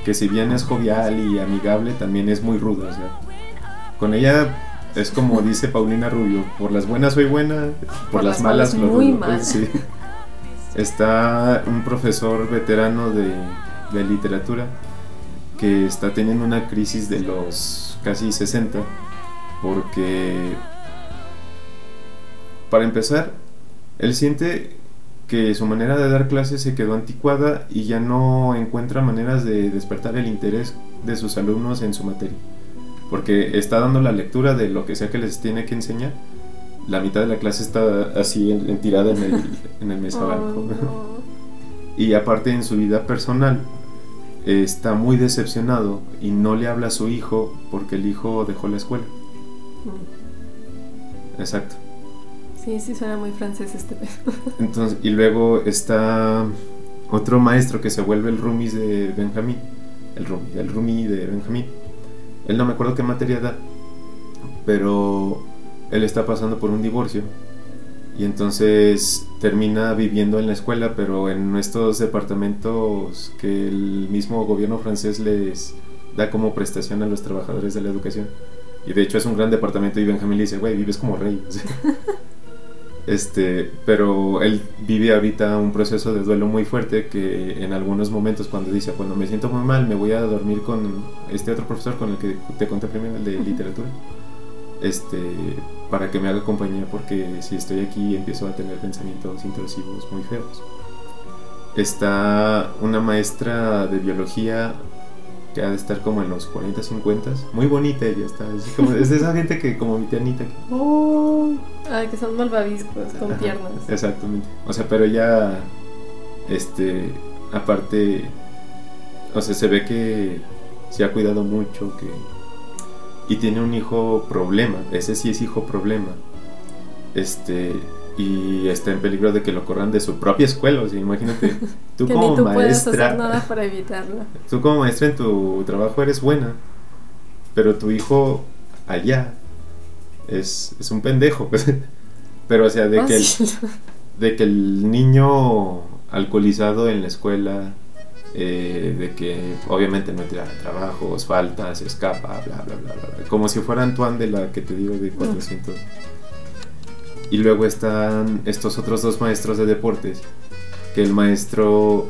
que si bien es jovial y amigable, también es muy ruda. O sea, con ella es como dice Paulina Rubio, por las buenas soy buena, por, las, malas, lo muy mal. Sí. Está un profesor veterano de, de literatura que está teniendo una crisis de los casi 60 porque para empezar él siente que su manera de dar clases se quedó anticuada y ya no encuentra maneras de despertar el interés de sus alumnos en su materia porque está dando la lectura de lo que sea que les tiene que enseñar. La mitad de la clase está así en, tirada en el, en el mesabanco oh, y aparte en su vida personal está muy decepcionado y no le habla a su hijo porque el hijo dejó la escuela. Exacto. Sí, sí suena muy francés este Entonces, y luego está otro maestro que se vuelve el roomies de Benjamín. El roomie, el roomie de Benjamín. Él no me acuerdo qué materia da, pero él está pasando por un divorcio y entonces termina viviendo en la escuela, pero en estos departamentos que el mismo gobierno francés les da como prestación a los trabajadores de la educación. Y de hecho es un gran departamento y Benjamín le dice, güey, vives como rey. este, pero él vive ahorita un proceso de duelo muy fuerte que en algunos momentos cuando dice, cuando me siento muy mal, me voy a dormir con este otro profesor con el que te conté primero, el de literatura este, para que me haga compañía porque si estoy aquí empiezo a tener pensamientos intrusivos muy feos. Está una maestra de biología que ha de estar como en los 40, 50, muy bonita ella está, es, como, de esa gente que como mi tía Anita que, Ay, que son malvaviscos, con piernas. Exactamente, o sea, pero ella, este, aparte, o sea, se ve que se ha cuidado mucho, que y tiene un hijo problema, ese sí es hijo problema. Este, y está en peligro de que lo corran de su propia escuela, o sea, imagínate, tú como maestra puedes hacer nada para evitarlo. Tú como maestra en tu trabajo eres buena, pero tu hijo allá es, es un pendejo. pero o sea, de que de que el niño alcoholizado en la escuela eh, de que obviamente no tira trabajos, faltas, escapa, bla, bla, bla, bla, como si fuera Antoine de la que te digo de 400. Y luego están estos otros dos maestros de deportes, que el maestro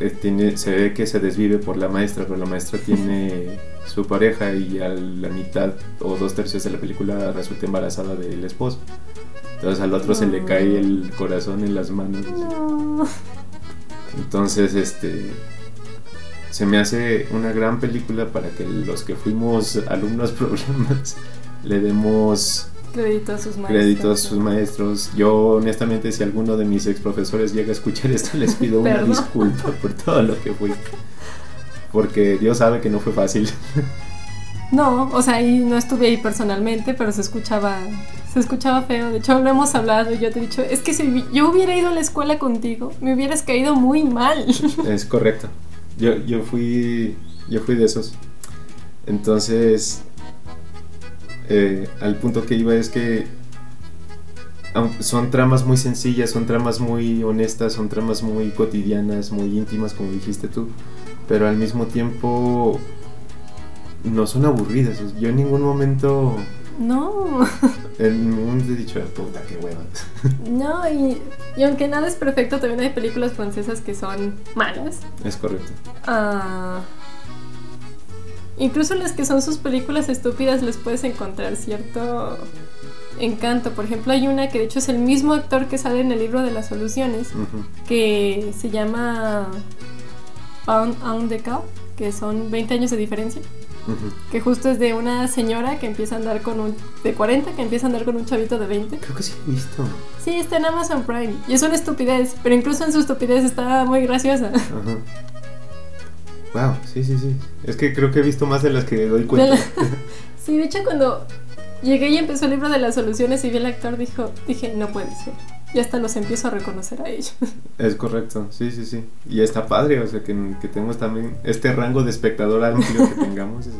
eh, tiene, se ve que se desvive por la maestra, pero la maestra tiene su pareja y a la mitad o dos tercios de la película resulta embarazada del esposo. Entonces al otro se le cae el corazón en las manos. Entonces, este se me hace una gran película para que los que fuimos alumnos problemas le demos crédito a sus maestros. Crédito a sus maestros. Yo honestamente si alguno de mis ex profesores llega a escuchar esto les pido una disculpa por todo lo que fui. Porque Dios sabe que no fue fácil. No, o sea, ahí no estuve ahí personalmente, pero se escuchaba se escuchaba feo. De hecho, lo hemos hablado y yo te he dicho, es que si yo hubiera ido a la escuela contigo, me hubieras caído muy mal. Es correcto. Yo, yo fui yo fui de esos. Entonces, eh, al punto que iba es que son tramas muy sencillas, son tramas muy honestas, son tramas muy cotidianas, muy íntimas, como dijiste tú, pero al mismo tiempo no son aburridas. Yo en ningún momento No. En un he dicho, puta, qué hueva. No, y, y aunque nada es perfecto, también hay películas francesas que son malas. Es correcto. Ah, incluso las que son sus películas estúpidas les puedes encontrar cierto encanto. Por ejemplo, hay una que de hecho es el mismo actor que sale en el libro de las soluciones, Ujú, que se llama Pound on the Cow, que son 20 años de diferencia. Que justo es de una señora que empieza a andar con un. de 40, que empieza a andar con un chavito de 20. Creo que sí he visto. Sí, está en Amazon Prime. Y es una estupidez, pero incluso en su estupidez está muy graciosa. Ajá. Wow, sí, sí, sí. Es que creo que he visto más de las que doy cuenta. De la- Sí, de hecho cuando llegué y empezó el libro de las soluciones y vi al actor, dijo, dije, no puede ser. Y hasta los empiezo a reconocer a ellos. Es correcto, sí, sí, sí. Y está padre, o sea, que, que tenemos también este rango de espectador amplio que tengamos. es-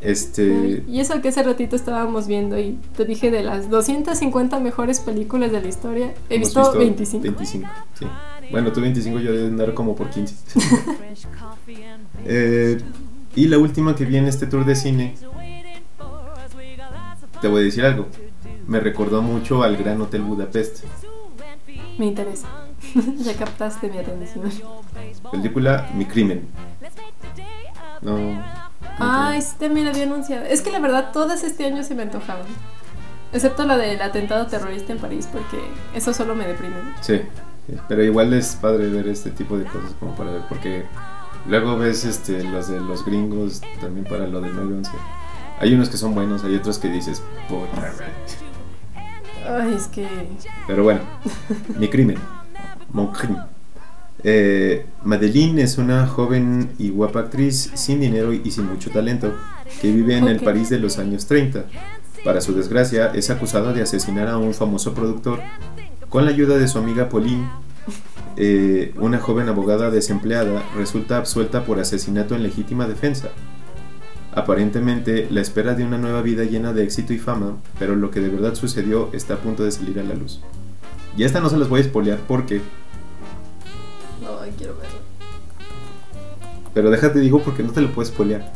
Este. Y eso que hace ratito estábamos viendo y te dije de las 250 mejores películas de la historia, he hemos visto, 25. 25, sí. Bueno, tú 25, yo debo andar como por 15. Eh, y la última que vi en este tour de cine, te voy a decir algo. Me recordó mucho al Gran Hotel Budapest. Me interesa. ya captaste mi atención. Película Mi Crimen. No. no Ay, sí, también la había anunciado. Es que la verdad todas este año se me antojaban. Excepto la del atentado terrorista en París, porque eso solo me deprime. Sí, pero igual es padre ver este tipo de cosas como para ver, porque luego ves este, los de los gringos también para lo del 9-11. Hay unos que son buenos, hay otros que dices, puta madre". Ay, es que. Pero bueno, mi crimen, mon crime. Eh, Madeline es una joven y guapa actriz sin dinero y sin mucho talento que vive en el. París de los años 30. Para su desgracia, es acusada de asesinar a un famoso productor con la ayuda de su amiga Pauline. eh, una joven abogada desempleada resulta absuelta por asesinato en legítima defensa. Aparentemente, la espera de una nueva vida llena de éxito y fama, pero lo que de verdad sucedió está a punto de salir a la luz. Y esta no se las voy a spoilear porque, Ay, quiero verlo. pero déjate digo porque no te lo puedo spoilear.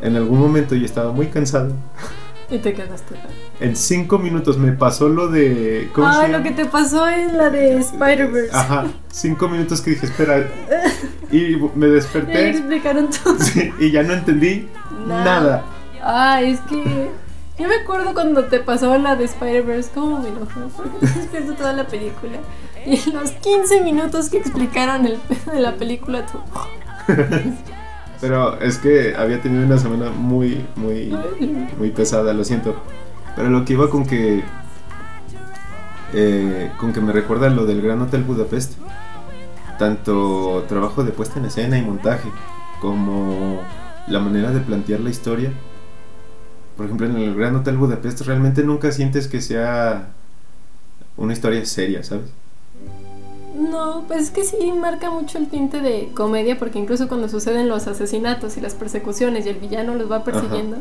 En algún momento yo estaba muy cansado. Y te quedaste. En cinco minutos me pasó lo de. ¿Cómo se Ah, llama? lo que te pasó en la de Spider-Verse. Ajá, cinco minutos que dije, espera. Y me Ya desperté explicaron todo. sí, y ya no entendí Nada. nada. Ah, es que. Yo me acuerdo cuando te pasó la de Spider-Verse, cómo me enojé, porque no despierto toda la película. Y en los 15 minutos que explicaron el pedo de la película, tú. Pero es que había tenido una semana muy, muy, muy pesada, lo siento. Pero lo que iba con que. eh, con que me recuerda lo del Gran Hotel Budapest. Tanto trabajo de puesta en escena y montaje, como la manera de plantear la historia. Por ejemplo, en el Gran Hotel Budapest realmente nunca sientes que sea una historia seria, ¿sabes? No, pues es que sí marca mucho el tinte de comedia, porque incluso cuando suceden los asesinatos y las persecuciones y el villano los va persiguiendo,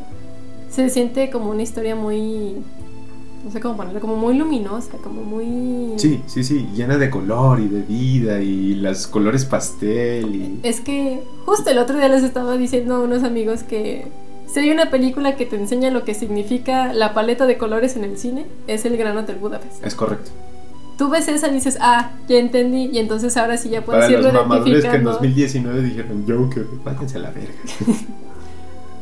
se siente como una historia muy. No sé cómo ponerlo, como muy luminosa, como muy. Sí, sí, sí, llena de color y de vida y los colores pastel y... Es que justo el otro día les estaba diciendo a unos amigos que si hay una película que te enseña lo que significa la paleta de colores en el cine, es El Gran Hotel Budapest. Es correcto. Tú ves esa y dices, ah, ya entendí, y entonces ahora sí ya puedes Para irlo los mamadores que en identificando. 2019 dijeron Joker, váyanse a la verga.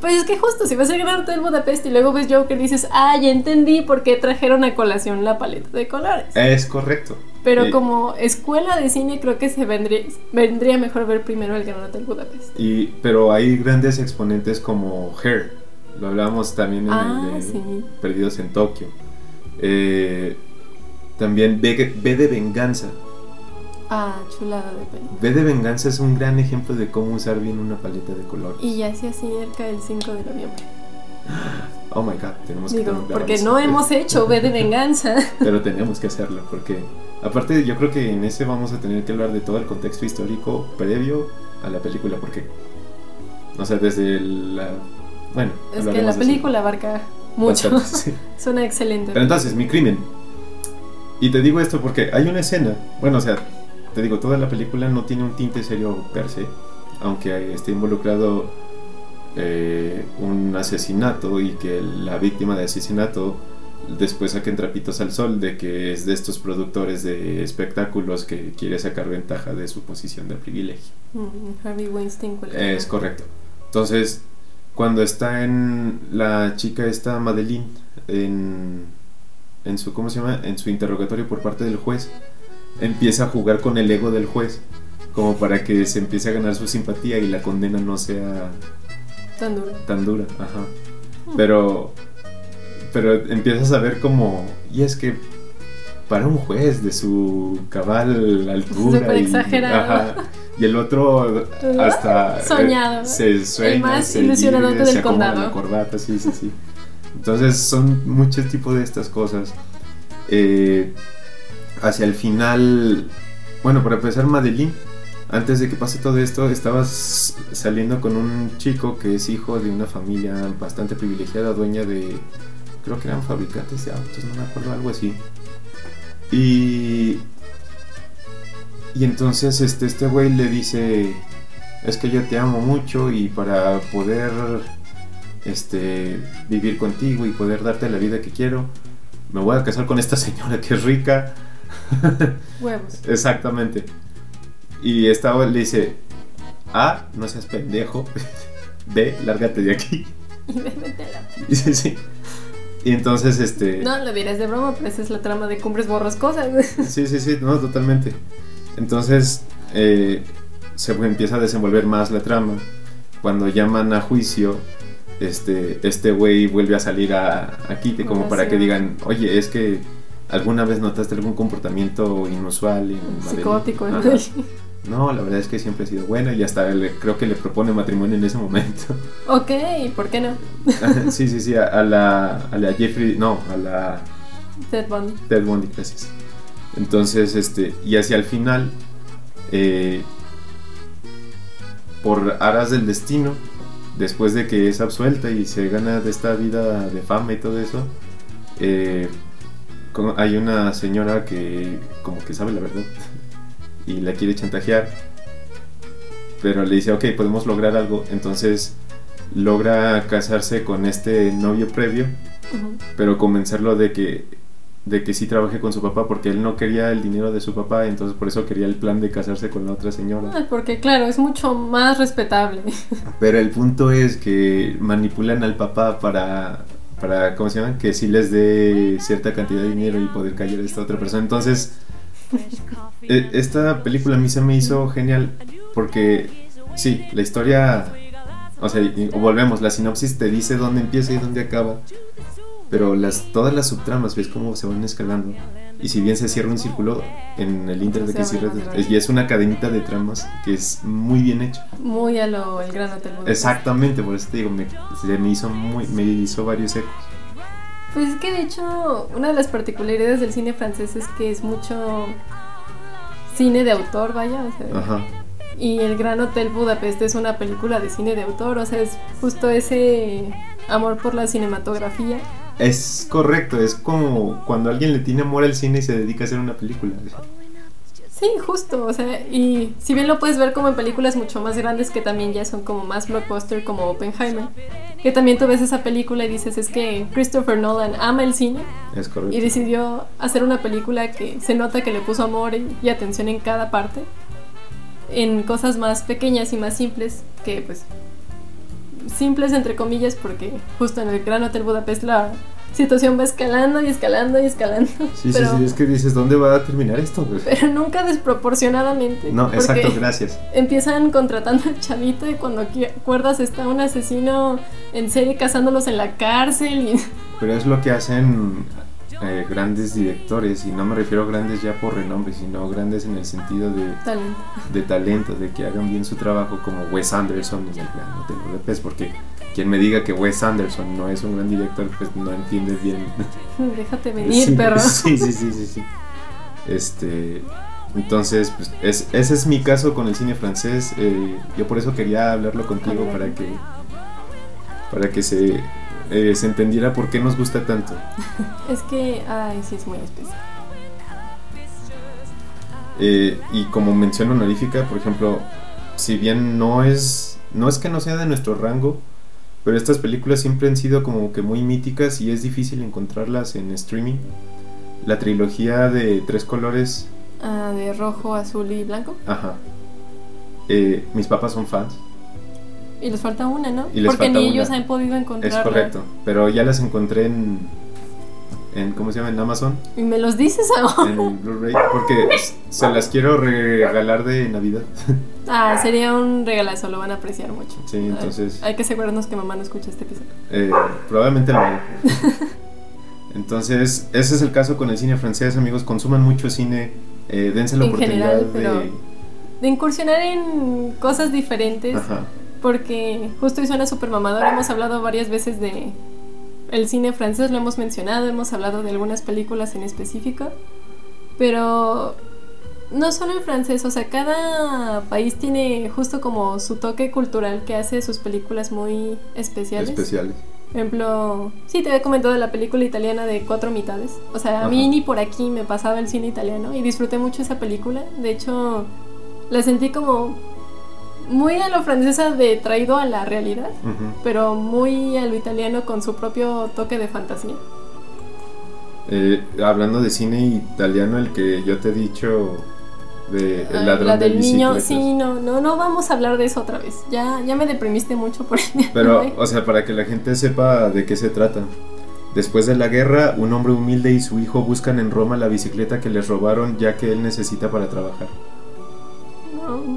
Pues es que justo, si ves El Gran Hotel Budapest y luego ves Joker, dices, ah, ya entendí por qué trajeron a colación la paleta de colores. Es correcto. Pero y, como escuela de cine creo que se vendría, vendría mejor ver primero El Gran Hotel Budapest. y- pero hay grandes exponentes como Hair. Lo hablábamos también en Ah, el de sí. Perdidos en Tokio. Eh, también B, B de Venganza. Ah, chulada de película. B de Venganza es un gran ejemplo de cómo usar bien una paleta de colores. Y ya se acerca el 5 de noviembre. Oh my god, tenemos que Digo, porque eso. no hemos hecho V de venganza. Pero tenemos que hacerlo porque aparte yo creo que en ese vamos a tener que hablar de todo el contexto histórico previo a la película porque o sea, desde la bueno, Es que la película abarca mucho. Bastante, sí. Suena excelente. Pero entonces, mi crimen. Y te digo esto porque hay una escena, bueno, o sea, te digo, toda la película no tiene un tinte serio per se, aunque esté involucrado eh, un asesinato y que la víctima de asesinato después saquen trapitos al sol de que es de estos productores de espectáculos que quiere sacar ventaja de su posición de privilegio. Mm, Harvey Weinstein. Es correcto. Entonces, cuando está en la chica esta Madeline en, en su ¿cómo se llama? en su interrogatorio por parte del juez, empieza a jugar con el ego del juez como para que se empiece a ganar su simpatía y la condena no sea tan dura. Tan dura, ajá. Pero pero empiezas a ver como y es que para un juez de su cabal altura Súper exagerado. y el otro hasta eh, soñado se sueña el más ilusionado del condado la corbata sí sí sí entonces son muchos tipos de estas cosas eh, hacia el final bueno para empezar Madeline antes de que pase todo esto, estabas saliendo con un chico que es hijo de una familia bastante privilegiada, dueña de, creo que eran fabricantes de autos, no me acuerdo, algo así. Y, y entonces este, este güey le dice, es que yo te amo mucho y para poder este, vivir contigo y poder darte la vida que quiero, me voy a casar con esta señora que es rica. Huevos. Exactamente. Y esta le dice, A, no seas pendejo. B, lárgate de aquí. Y métela. Sí, sí. Y entonces, este... No, lo dirás de broma, pero esa es la trama de Cumbres Borrascosas. Sí, sí, sí, no, totalmente. Entonces, eh, se empieza a desenvolver más la trama. Cuando llaman a juicio, este este güey vuelve a salir a, a Kite como para que digan, oye, es que alguna vez notaste algún comportamiento inusual. Psicótico, ¿no? No, la verdad es que siempre ha sido buena y hasta creo que le propone matrimonio en ese momento. Ok, ¿por qué no? sí, sí, sí, a, la, a la Jeffrey, no, a la... Ted Bundy. Ted Bundy, gracias. Entonces, este, y hacia el final, eh, por aras del destino, después de que es absuelta y se gana de esta vida de fama y todo eso, eh, hay una señora que como que sabe la verdad y la quiere chantajear. Pero le dice, ok, podemos lograr algo. Entonces logra casarse con este novio previo, pero convencerlo de que de que sí trabaje con su papá porque él no quería el dinero de su papá, entonces por eso quería el plan de casarse con la otra señora. Porque claro, es mucho más respetable. Pero el punto es que manipulan al papá para para ¿cómo se llama? que sí les dé cierta cantidad de dinero y poder callar a esta otra persona. Entonces, e, esta película a mí se me hizo genial porque, sí, la historia, o sea, volvemos, la sinopsis te dice dónde empieza y dónde acaba, pero las, todas las subtramas, ves cómo se van escalando. Y si bien se cierra un círculo en el inter de que cierra, y es una cadenita de tramas que es muy bien hecha. Muy a lo el gran hotel. Exactamente, por eso te digo, me, me hizo muy, me hizo varios ecos. Pues es que de hecho una de las particularidades del cine francés es que es mucho cine de autor, vaya, o sea. Ajá. Y El Gran Hotel Budapest es una película de cine de autor, o sea, es justo ese amor por la cinematografía. Es correcto, es como cuando alguien le tiene amor al cine y se dedica a hacer una película. Sí, justo, o sea, y si bien lo puedes ver como en películas mucho más grandes que también ya son como más blockbuster como Oppenheimer, que también tú ves esa película y dices es que Christopher Nolan ama el cine es correcto. y decidió hacer una película que se nota que le puso amor y, atención en cada parte, en cosas más pequeñas y más simples que pues simples entre comillas porque justo en el Gran Hotel Budapest la situación va escalando y escalando y escalando. Sí, sí, sí, es que dices, ¿dónde va a terminar esto? Pero nunca desproporcionadamente. No, exacto, gracias. Empiezan contratando al chavito y cuando acuerdas está un asesino en serie cazándolos en la cárcel. Y... Pero es lo que hacen eh, grandes directores, y no me refiero a grandes ya por renombre, sino grandes en el sentido de talento, de, talento, de que hagan bien su trabajo como Wes Anderson en el Gran Hotel Budapest, porque quien me diga que Wes Anderson no es un gran director, pues no entiende bien. Déjate venir, perro. Sí, sí, sí, sí, sí. Este, entonces, pues es, ese es mi caso con el cine francés. Eh, yo por eso quería hablarlo contigo para que, para que se, eh, se entendiera por qué nos gusta tanto. es que, ay, sí, es muy especial. Eh, y como mención honorífica, por ejemplo, si bien no es, no es que no sea de nuestro rango, Pero estas películas siempre han sido como que muy míticas y es difícil encontrarlas en streaming. La trilogía de tres colores. Ah, de rojo, azul y blanco. Ajá. Eh, mis papás son fans. Y les falta una, ¿no? Y les Porque falta ni una. ellos han podido Es encontrarla. correcto. Pero ya las encontré en. en ¿Cómo se llama? En Amazon. Y me los dices ahora. En Blu-ray. Porque se las quiero regalar de Navidad. Ah, sería un regalazo, lo van a apreciar mucho. Sí, entonces. Hay que asegurarnos que mamá no escucha este episodio. Eh, probablemente haga. Entonces, ese es el caso con el cine francés, amigos. Consuman mucho cine. Eh, dense la En oportunidad general, de. De incursionar en cosas diferentes. Ajá. Porque justo y suena súper mamador. Hemos hablado varias veces de el cine francés, lo hemos mencionado, hemos hablado de algunas películas en específico. Pero no solo el francés, o sea, cada país tiene justo como su toque cultural que hace sus películas muy especiales. Especiales. Por ejemplo, sí, te había comentado de la película italiana de Cuatro Mitades. O sea, a mí Ajá. ni por aquí me pasaba el cine italiano y disfruté mucho esa película. De hecho, la sentí como muy a lo francesa de traído a la realidad, pero muy a lo italiano con su propio toque de fantasía. Eh, hablando de cine italiano, el que yo te he dicho de El Ay, ladrón la de del niño, sí, no, no, no vamos a hablar de eso otra vez. Ya, ya me deprimiste mucho por el Pero, o sea, para que la gente sepa de qué se trata. Después de la guerra, un hombre humilde y su hijo buscan en Roma la bicicleta que les robaron ya que él necesita para trabajar.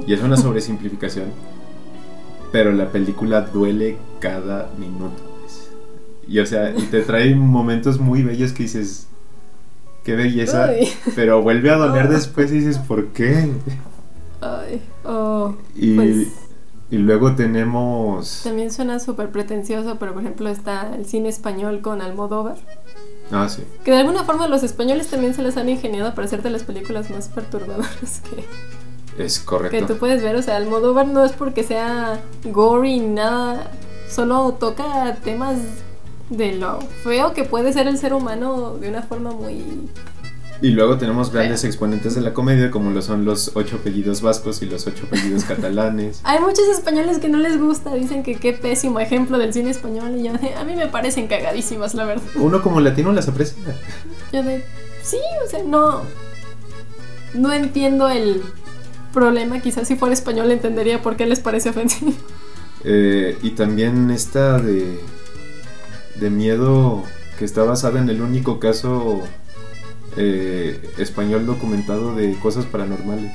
Y es una sobresimplificación. Pero la película duele cada minuto. Y o sea, y te trae momentos muy bellos que dices, qué belleza. Pero vuelve a doler Ah. después y dices, ¿por qué? Ay, oh, Y, pues y luego tenemos... también suena súper pretencioso, pero por ejemplo está el cine español con Almodóvar. Ah, sí. Que de alguna forma los españoles también se les han ingeniado para hacerte las películas más perturbadoras que, Es que correcto. tú puedes ver. O sea, Almodóvar no es porque sea gory ni nada, solo toca temas de lo feo que puede ser el ser humano de una forma muy... Y luego tenemos grandes exponentes de la comedia, como lo son los ocho apellidos vascos y los ocho apellidos catalanes. Hay muchos españoles que no les gusta, dicen que qué pésimo ejemplo del cine español y yo de, a mí me parecen cagadísimas, la verdad. Uno como latino las aprecia. Yo de, sí, o sea, no, no entiendo el problema, quizás si fuera español entendería por qué les parece ofensivo. Eh, y también esta de, de miedo que está basada en el único caso eh, español documentado de cosas paranormales.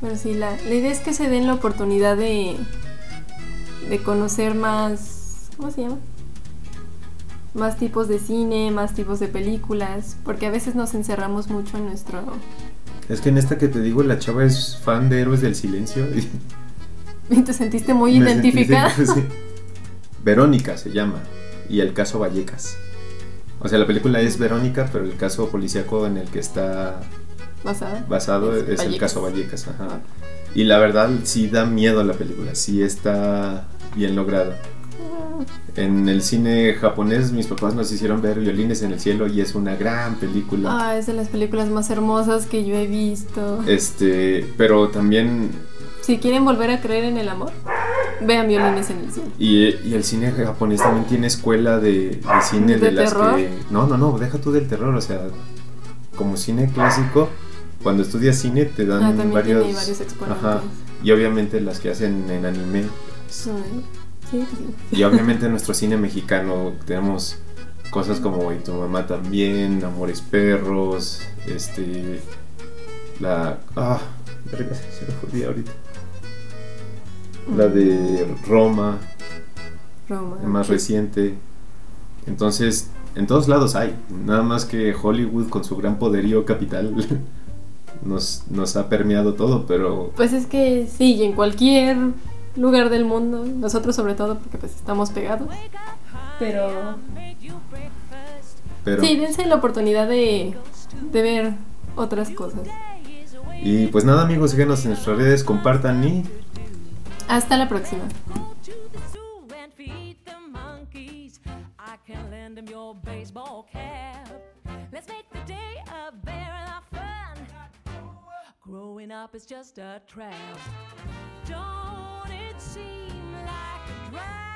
Pero sí, la, la idea es que se den la oportunidad de, de conocer más, ¿cómo se llama? Más tipos de cine, más tipos de películas, porque a veces nos encerramos mucho en nuestro... Es que en esta que te digo, la chava es fan de Héroes del Silencio. Y Y te sentiste muy sentí- identificada. sí. Verónica se llama. Y el caso Vallecas. O sea, la película es Verónica, pero el caso policíaco en el que está Basada. basado Es es, el caso Vallecas. Ajá. Y la verdad sí da miedo la película, sí está bien lograda. En el cine japonés mis papás nos hicieron ver Violines en el cielo y es una gran película. Ah, es de las películas más hermosas que yo he visto. Este, pero también Si quieren volver a creer en el amor, vean violines en el cielo. y, y el cine japonés también tiene escuela de, de cine de, ¿De las terror? que no, no, no, deja tú del terror, o sea, como cine clásico, cuando estudias cine te dan Ah, varios, tiene varios exponentes. ajá, y obviamente las que hacen en anime Ay, Sí, sí. Y obviamente en nuestro cine mexicano tenemos cosas como Y tu mamá también, Amores Perros, este. La. Ah, verga, se me jodía ahorita. La de Roma, Roma. más reciente. Entonces, en todos lados hay. Nada más que Hollywood con su gran poderío capital nos, nos ha permeado todo, pero Pues es que sí, y en cualquier lugar del mundo, nosotros sobre todo porque pues estamos pegados. Pero pero sí, dense la oportunidad de, de ver otras cosas. y pues nada amigos síganos en nuestras redes compartan y Hasta la próxima. Zoo and Growing up is just a trap. Don't it seem like a drag?